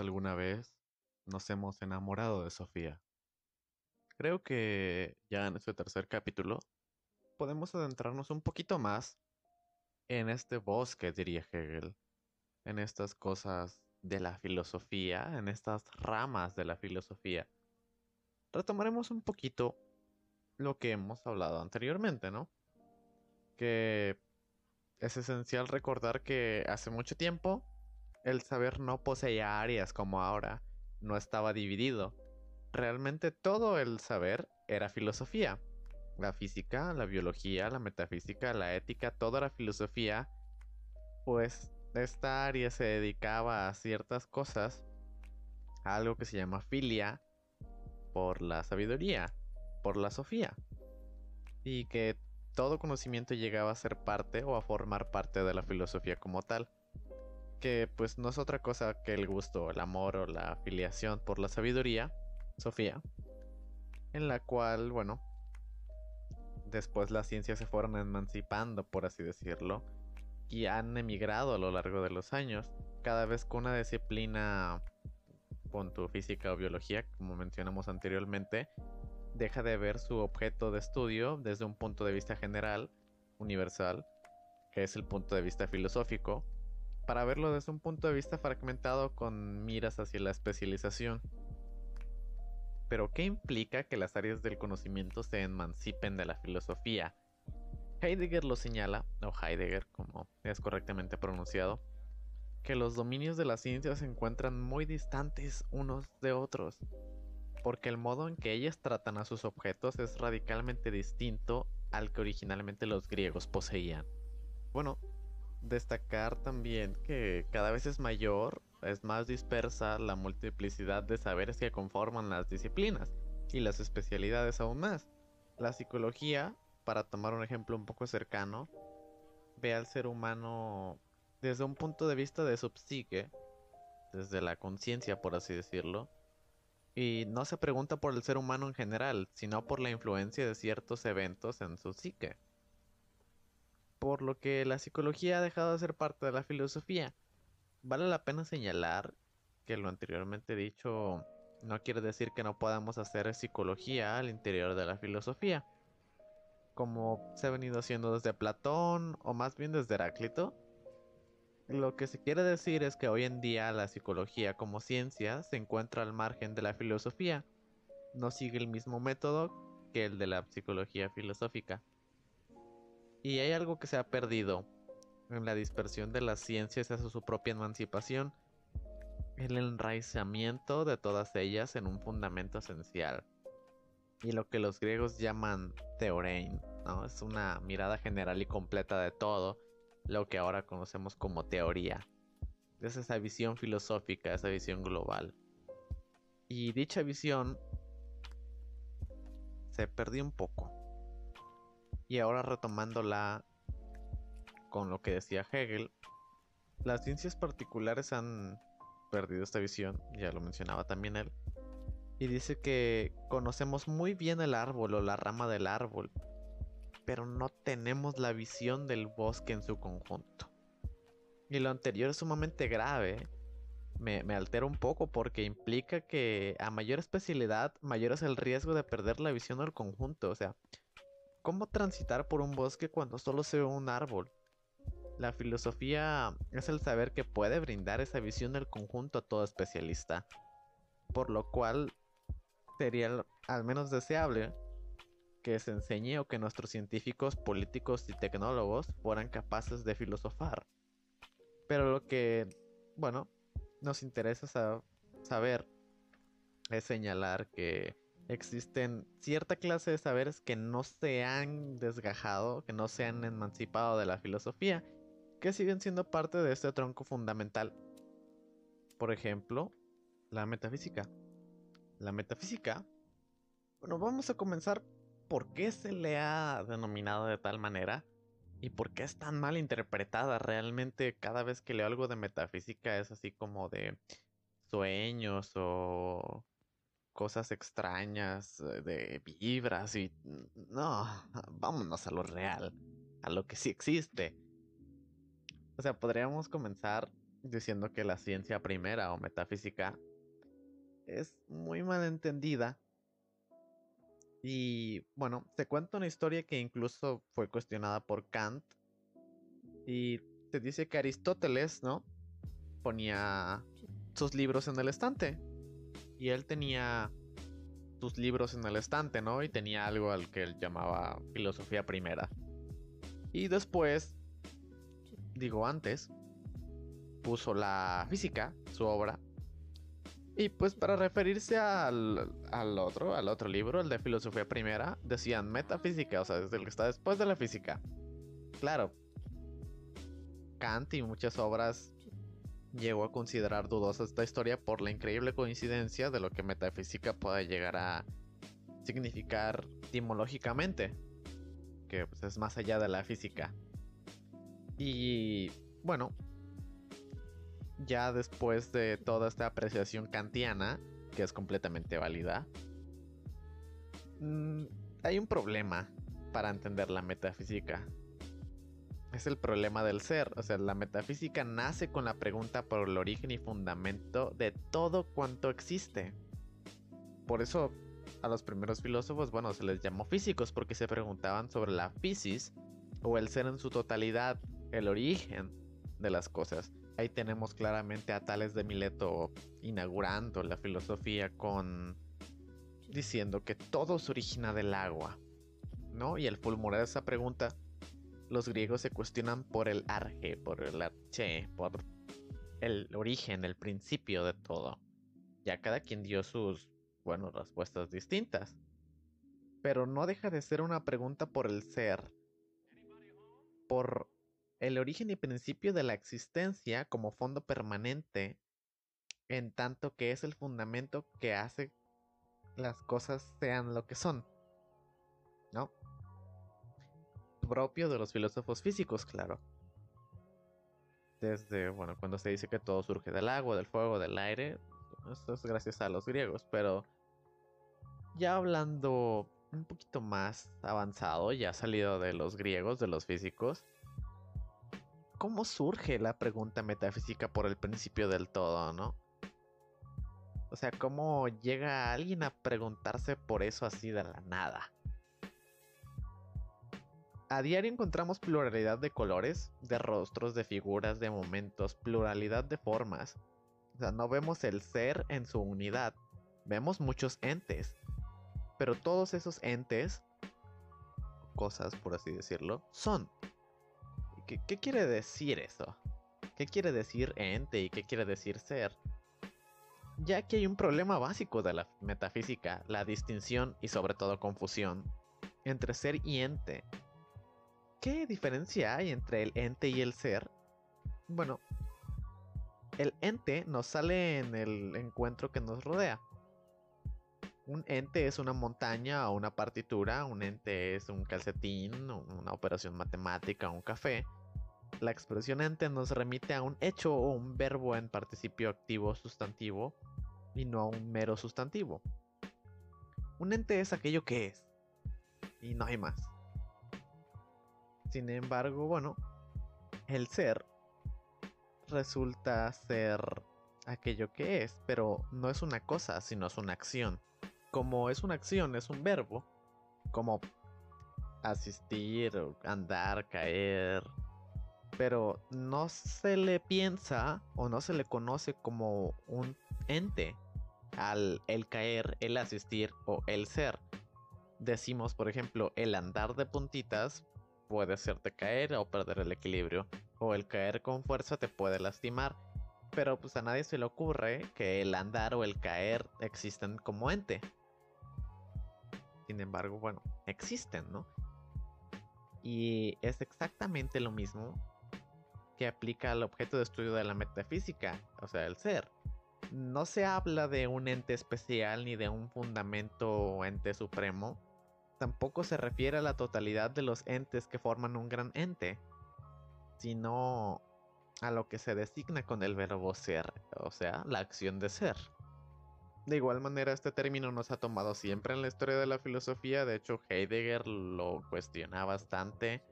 Alguna vez nos hemos enamorado de Sofía. Creo que ya en este tercer capítulo podemos adentrarnos un poquito más en este bosque, diría Hegel, en estas cosas de la filosofía, en estas ramas de la filosofía. Retomaremos un poquito lo que hemos hablado anteriormente, ¿no? Que es esencial recordar que hace mucho tiempo el saber no poseía áreas como ahora, no estaba dividido. Realmente todo el saber era filosofía. La física, la biología, la metafísica, la ética, toda era filosofía. Pues esta área se dedicaba a ciertas cosas, a algo que se llama filia, por la sabiduría, por la sofía. Y que todo conocimiento llegaba a ser parte o a formar parte de la filosofía como tal que pues no es otra cosa que el gusto, el amor o la afiliación por la sabiduría, Sofía, en la cual, bueno, después las ciencias se fueron emancipando, por así decirlo, y han emigrado a lo largo de los años, cada vez con una disciplina, con tu física o biología, como mencionamos anteriormente, deja de ver su objeto de estudio desde un punto de vista general, universal, que es el punto de vista filosófico, para verlo desde un punto de vista fragmentado con miras hacia la especialización. Pero ¿qué implica que las áreas del conocimiento se emancipen de la filosofía? Heidegger lo señala, o Heidegger como es correctamente pronunciado, que los dominios de la ciencia se encuentran muy distantes unos de otros, porque el modo en que ellas tratan a sus objetos es radicalmente distinto al que originalmente los griegos poseían. Bueno, destacar también que cada vez es mayor, es más dispersa la multiplicidad de saberes que conforman las disciplinas y las especialidades aún más. La psicología, para tomar un ejemplo un poco cercano, ve al ser humano desde un punto de vista de su psique, desde la conciencia por así decirlo, y no se pregunta por el ser humano en general, sino por la influencia de ciertos eventos en su psique por lo que la psicología ha dejado de ser parte de la filosofía. Vale la pena señalar que lo anteriormente dicho no quiere decir que no podamos hacer psicología al interior de la filosofía, como se ha venido haciendo desde Platón o más bien desde Heráclito. Lo que se quiere decir es que hoy en día la psicología como ciencia se encuentra al margen de la filosofía, no sigue el mismo método que el de la psicología filosófica. Y hay algo que se ha perdido en la dispersión de las ciencias hacia su propia emancipación, el enraizamiento de todas ellas en un fundamento esencial. Y lo que los griegos llaman teorein, ¿no? Es una mirada general y completa de todo lo que ahora conocemos como teoría. Es esa visión filosófica, esa visión global. Y dicha visión se perdió un poco. Y ahora retomándola con lo que decía Hegel, las ciencias particulares han perdido esta visión, ya lo mencionaba también él, y dice que conocemos muy bien el árbol o la rama del árbol, pero no tenemos la visión del bosque en su conjunto. Y lo anterior es sumamente grave. Me, altera un poco porque implica que a mayor especialidad, mayor es el riesgo de perder la visión del conjunto. O sea, ¿Cómo transitar por un bosque cuando solo se ve un árbol? La filosofía es el saber que puede brindar esa visión del conjunto a todo especialista, por lo cual sería al menos deseable que se enseñe o que nuestros científicos, políticos y tecnólogos fueran capaces de filosofar. Pero lo que, bueno, nos interesa saber es señalar que existen cierta clase de saberes que no se han desgajado, que no se han emancipado de la filosofía, que siguen siendo parte de este tronco fundamental. Por ejemplo, la metafísica. La metafísica, bueno, vamos a comenzar por qué se le ha denominado de tal manera y por qué es tan mal interpretada. Realmente cada vez que leo algo de metafísica es así como de sueños o cosas extrañas, eh, de vibras y... No, vámonos a lo real, a lo que sí existe. O sea, podríamos comenzar diciendo que la ciencia primera o metafísica es muy mal entendida. Y bueno, se cuenta una historia que incluso fue cuestionada por Kant. Y se dice que Aristóteles, ¿no? Ponía sus libros en el estante. Y él tenía sus libros en el estante, ¿no? Y tenía algo al que él llamaba filosofía primera. Y después, digo antes, puso la física, su obra. Y pues para referirse al, al, otro, al otro libro, el de filosofía primera, decían metafísica, o sea, desde el que está después de la física. Claro, Kant y muchas obras llegó a considerar dudosa esta historia por la increíble coincidencia de lo que metafísica puede llegar a significar etimológicamente, que pues, es más allá de la física. Y bueno, ya después de toda esta apreciación kantiana, que es completamente válida, mm, hay un problema para entender la metafísica. Es el problema del ser, o sea, la metafísica nace con la pregunta por el origen y fundamento de todo cuanto existe. Por eso a los primeros filósofos, bueno, se les llamó físicos porque se preguntaban sobre la fisis o el ser en su totalidad, el origen de las cosas. Ahí tenemos claramente a Tales de Mileto inaugurando la filosofía con diciendo que todo se origina del agua, ¿no? Y al fulmurar esa pregunta, los griegos se cuestionan por el arge, por el arche, por el origen, el principio de todo. Ya cada quien dio sus, bueno, respuestas distintas. Pero no deja de ser una pregunta por el ser, por el origen y principio de la existencia como fondo permanente, en tanto que es el fundamento que hace las cosas sean lo que son. ¿No? Propio de los filósofos físicos, claro. Desde, bueno, cuando se dice que todo surge del agua, del fuego, del aire, esto es gracias a los griegos, pero ya hablando un poquito más avanzado, ya salido de los griegos, de los físicos, cómo surge la pregunta metafísica por el principio del todo, ¿no? O sea, cómo llega alguien a preguntarse por eso así de la nada. A diario encontramos pluralidad de colores, de rostros, de figuras, de momentos, pluralidad de formas. O sea, no vemos el ser en su unidad, vemos muchos entes. Pero todos esos entes, cosas por así decirlo, son ¿Qué, quiere decir eso? ¿Qué quiere decir ente y qué quiere decir ser? Ya que hay un problema básico de la metafísica, la distinción y sobre todo confusión entre ser y ente. ¿Qué diferencia hay entre el ente y el ser? Bueno, el ente nos sale en el encuentro que nos rodea. Un ente es una montaña o una partitura, un ente es un calcetín, una operación matemática, un café. La expresión ente nos remite a un hecho o un verbo en participio activo sustantivo y no a un mero sustantivo. Un ente es aquello que es y no hay más. Sin embargo, bueno, el ser resulta ser aquello que es, pero no es una cosa, sino es una acción. Como es una acción, es un verbo, como asistir, andar, caer, pero no se le piensa o no se le conoce como un ente al el caer, el asistir o el ser. Decimos, por ejemplo, el andar de puntitas puede hacerte caer o perder el equilibrio, o el caer con fuerza te puede lastimar, pero pues a nadie se le ocurre que el andar o el caer existen como ente. Sin embargo, bueno, existen, ¿no? Y es exactamente lo mismo aplica al objeto de estudio de la metafísica, o sea, el ser. No se habla de un ente especial ni de un fundamento o ente supremo. Tampoco se refiere a la totalidad de los entes que forman un gran ente, sino a lo que se designa con el verbo ser, o sea, la acción de ser. De igual manera, este término nos ha tomado siempre en la historia de la filosofía, de hecho Heidegger lo cuestiona bastante,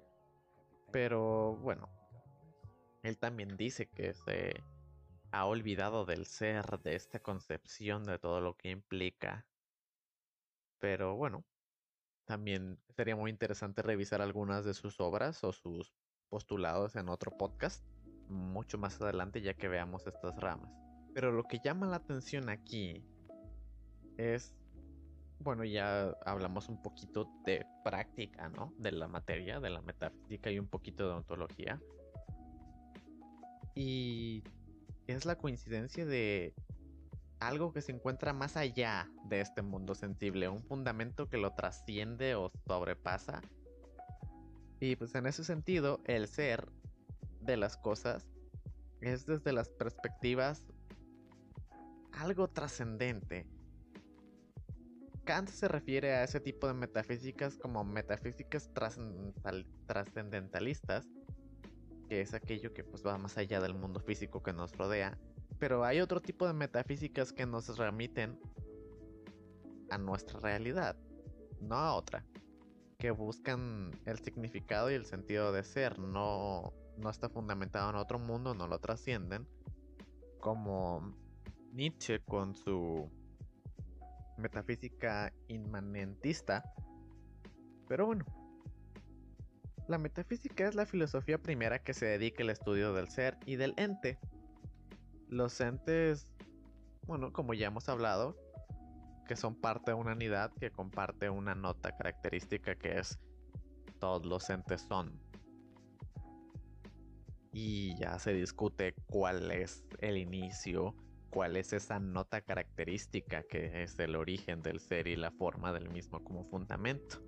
pero bueno, él también dice que se ha olvidado del ser, de esta concepción de todo lo que implica. Pero bueno, también sería muy interesante revisar algunas de sus obras o sus postulados en otro podcast mucho más adelante ya que veamos estas ramas. Pero lo que llama la atención aquí es, bueno, ya hablamos un poquito de práctica, ¿no? De la materia, de la metafísica y un poquito de ontología. Y es la coincidencia de algo que se encuentra más allá de este mundo sensible, un fundamento que lo trasciende o sobrepasa. Y pues en ese sentido, el ser de las cosas es desde las perspectivas algo trascendente. Kant se refiere a ese tipo de metafísicas como metafísicas trascendentalistas, que es aquello que pues va más allá del mundo físico que nos rodea. Pero hay otro tipo de metafísicas que nos remiten a nuestra realidad, no a otra, que buscan el significado y el sentido de ser, no, no está fundamentado en otro mundo, no lo trascienden, como Nietzsche con su metafísica inmanentista. Pero bueno, la metafísica es la filosofía primera que se dedica al estudio del ser y del ente. Los entes, bueno, como ya hemos hablado, que son parte de una unidad que comparte una nota característica que es todos los entes son. Y ya se discute cuál es el inicio, cuál es esa nota característica que es el origen del ser y la forma del mismo como fundamento.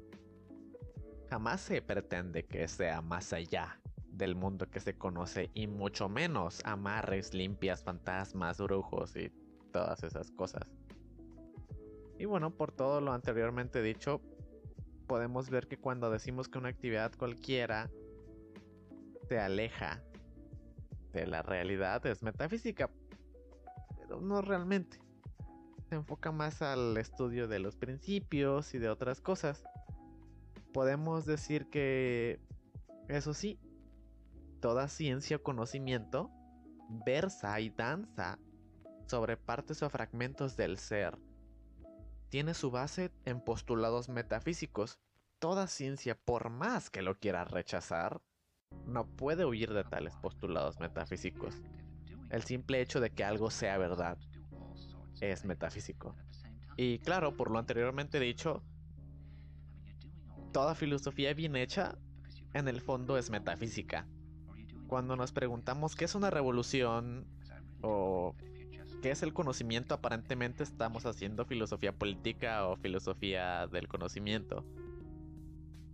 Jamás se pretende que sea más allá del mundo que se conoce y mucho menos amarres, limpias, fantasmas, brujos y todas esas cosas. Y bueno, por todo lo anteriormente dicho, podemos ver que cuando decimos que una actividad cualquiera se aleja de la realidad es metafísica, pero no realmente. Se enfoca más al estudio de los principios y de otras cosas podemos decir que, eso sí, toda ciencia o conocimiento versa y danza sobre partes o fragmentos del ser. Tiene su base en postulados metafísicos. Toda ciencia, por más que lo quiera rechazar, no puede huir de tales postulados metafísicos. El simple hecho de que algo sea verdad es metafísico. Y claro, por lo anteriormente dicho, toda filosofía bien hecha, en el fondo es metafísica. Cuando nos preguntamos qué es una revolución o qué es el conocimiento, aparentemente estamos haciendo filosofía política o filosofía del conocimiento.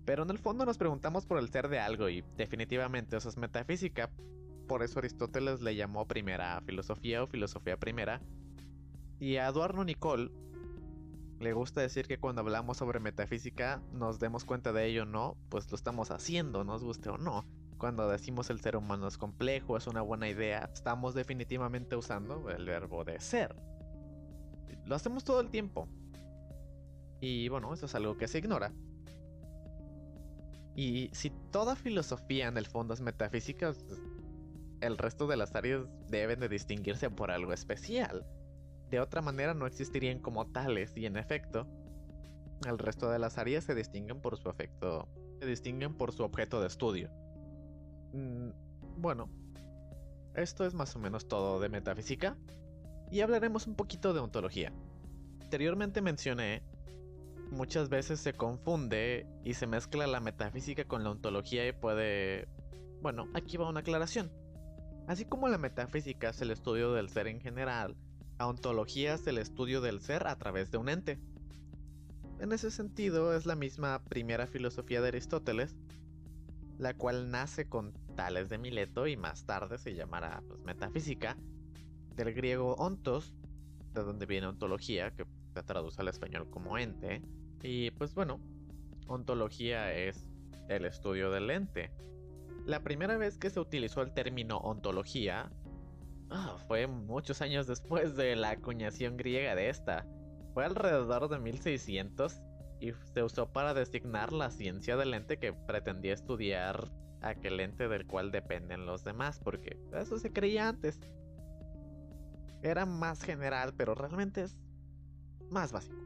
Pero en el fondo nos preguntamos por el ser de algo y definitivamente eso es metafísica. Por eso Aristóteles le llamó primera filosofía o filosofía primera. Y a Eduardo Nicole le gusta decir que cuando hablamos sobre metafísica nos demos cuenta de ello o no, pues lo estamos haciendo, nos guste o no. Cuando decimos el ser humano es complejo, es una buena idea, estamos definitivamente usando el verbo de ser. Lo hacemos todo el tiempo. Y bueno, eso es algo que se ignora. Y si toda filosofía en el fondo es metafísica, el resto de las áreas deben de distinguirse por algo especial. De otra manera no existirían como tales y en efecto, el resto de las áreas se distinguen por su efecto, se distinguen por su objeto de estudio. Mm, bueno, esto es más o menos todo de metafísica y hablaremos un poquito de ontología. Anteriormente mencioné, muchas veces se confunde y se mezcla la metafísica con la ontología y puede... Bueno, aquí va una aclaración. Así como la metafísica es el estudio del ser en general, a ontología es el estudio del ser a través de un ente. En ese sentido, es la misma primera filosofía de Aristóteles, la cual nace con Tales de Mileto y más tarde se llamará pues, metafísica, del griego ontos, de donde viene ontología, que se traduce al español como ente, y pues bueno, ontología es el estudio del ente. La primera vez que se utilizó el término ontología Ah, fue muchos años después de la acuñación griega de esta. Fue alrededor de 1600 y se usó para designar la ciencia del ente que pretendía estudiar aquel ente del cual dependen los demás, porque eso se creía antes. era más general, pero realmente es más básico.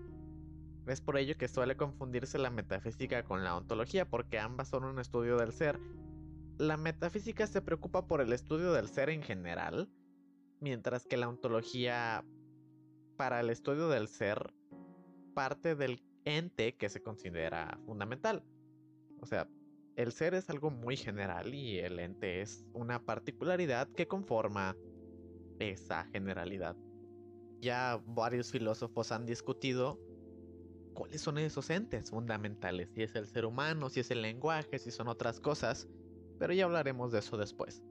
Es por ello que suele confundirse la metafísica con la ontología, porque ambas son un estudio del ser. La metafísica se preocupa por el estudio del ser en general, mientras que la ontología, para el estudio del ser, parte del ente que se considera fundamental. O sea, el ser es algo muy general y el ente es una particularidad que conforma esa generalidad. Ya varios filósofos han discutido cuáles son esos entes fundamentales, si es el ser humano, si es el lenguaje, si son otras cosas, pero ya hablaremos de eso después.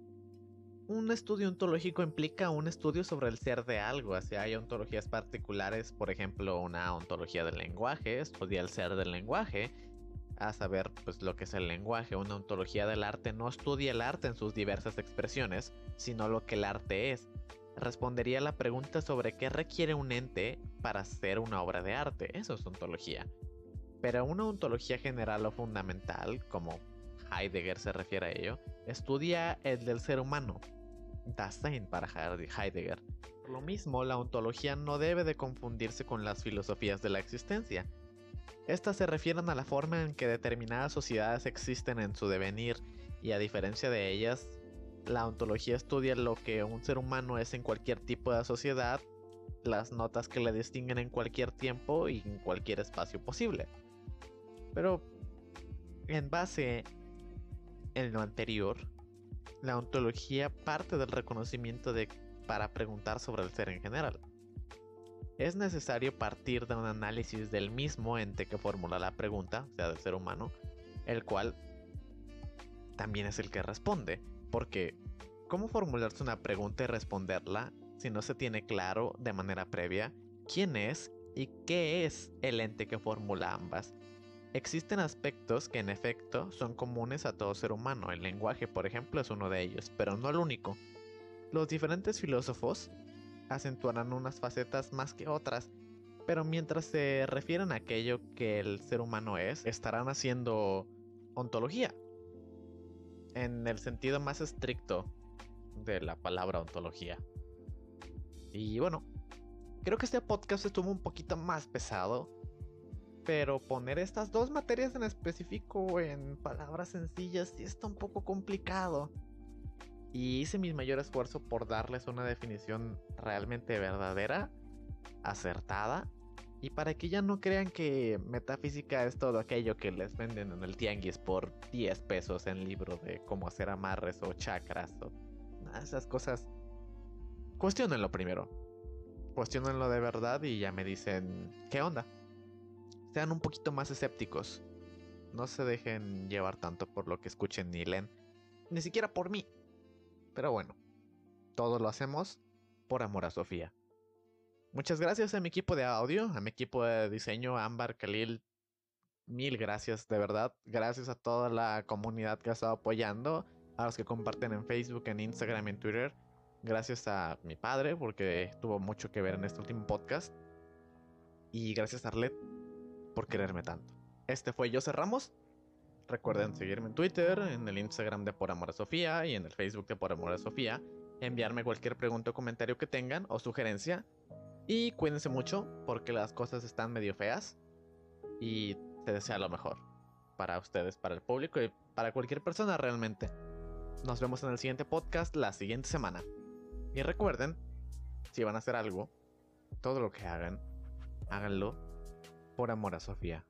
Un estudio ontológico implica un estudio sobre el ser de algo, así hay ontologías particulares, por ejemplo, una ontología del lenguaje, estudia el ser del lenguaje, a saber pues lo que es el lenguaje, una ontología del arte no estudia el arte en sus diversas expresiones, sino lo que el arte es, respondería la pregunta sobre qué requiere un ente para ser una obra de arte. Eso es ontología. Pero una ontología general o fundamental, como Heidegger se refiere a ello, estudia el del ser humano. Dasein para Heidegger. Por lo mismo, la ontología no debe de confundirse con las filosofías de la existencia. Estas se refieren a la forma en que determinadas sociedades existen en su devenir y a diferencia de ellas, la ontología estudia lo que un ser humano es en cualquier tipo de sociedad, las notas que le distinguen en cualquier tiempo y en cualquier espacio posible. Pero, en base en lo anterior, la ontología parte del reconocimiento de para preguntar sobre el ser en general. Es necesario partir de un análisis del mismo ente que formula la pregunta, o sea, del ser humano, el cual también es el que responde, porque, ¿cómo formularse una pregunta y responderla si no se tiene claro de manera previa quién es y qué es el ente que formula ambas? Existen aspectos que en efecto son comunes a todo ser humano. El lenguaje, por ejemplo, es uno de ellos, pero no el único. Los diferentes filósofos acentuarán unas facetas más que otras, pero mientras se refieren a aquello que el ser humano es, estarán haciendo ontología, en el sentido más estricto de la palabra ontología. Y bueno, creo que este podcast estuvo un poquito más pesado, pero poner estas dos materias en específico en palabras sencillas sí está un poco complicado. Y hice mi mayor esfuerzo por darles una definición realmente verdadera, acertada y para que ya no crean que metafísica es todo aquello que les venden en el tianguis por 10 pesos en libro de cómo hacer amarres o chakras o esas cosas. Cuestionenlo primero. Cuestionenlo de verdad y ya me dicen, ¿qué onda? Sean un poquito más escépticos. No se dejen llevar tanto por lo que escuchen ni leen. Ni siquiera por mí. Pero bueno, todo lo hacemos por amor a Sofía. Muchas gracias a mi equipo de audio, a mi equipo de diseño, Ámbar, Khalil. Mil gracias, de verdad. Gracias a toda la comunidad que ha estado apoyando, a los que comparten en Facebook, en Instagram, en Twitter. Gracias a mi padre, porque tuvo mucho que ver en este último podcast. Y gracias a Arlet por quererme tanto. Este fue José Ramos. Recuerden seguirme en Twitter, en el Instagram de Por Amor a Sofía y en el Facebook de Por Amor a Sofía. Enviarme cualquier pregunta o comentario que tengan o sugerencia y cuídense mucho porque las cosas están medio feas. Y te desea lo mejor para ustedes, para el público y para cualquier persona realmente. Nos vemos en el siguiente podcast la siguiente semana. Y recuerden, si van a hacer algo, todo lo que hagan, háganlo por amor a Sofía.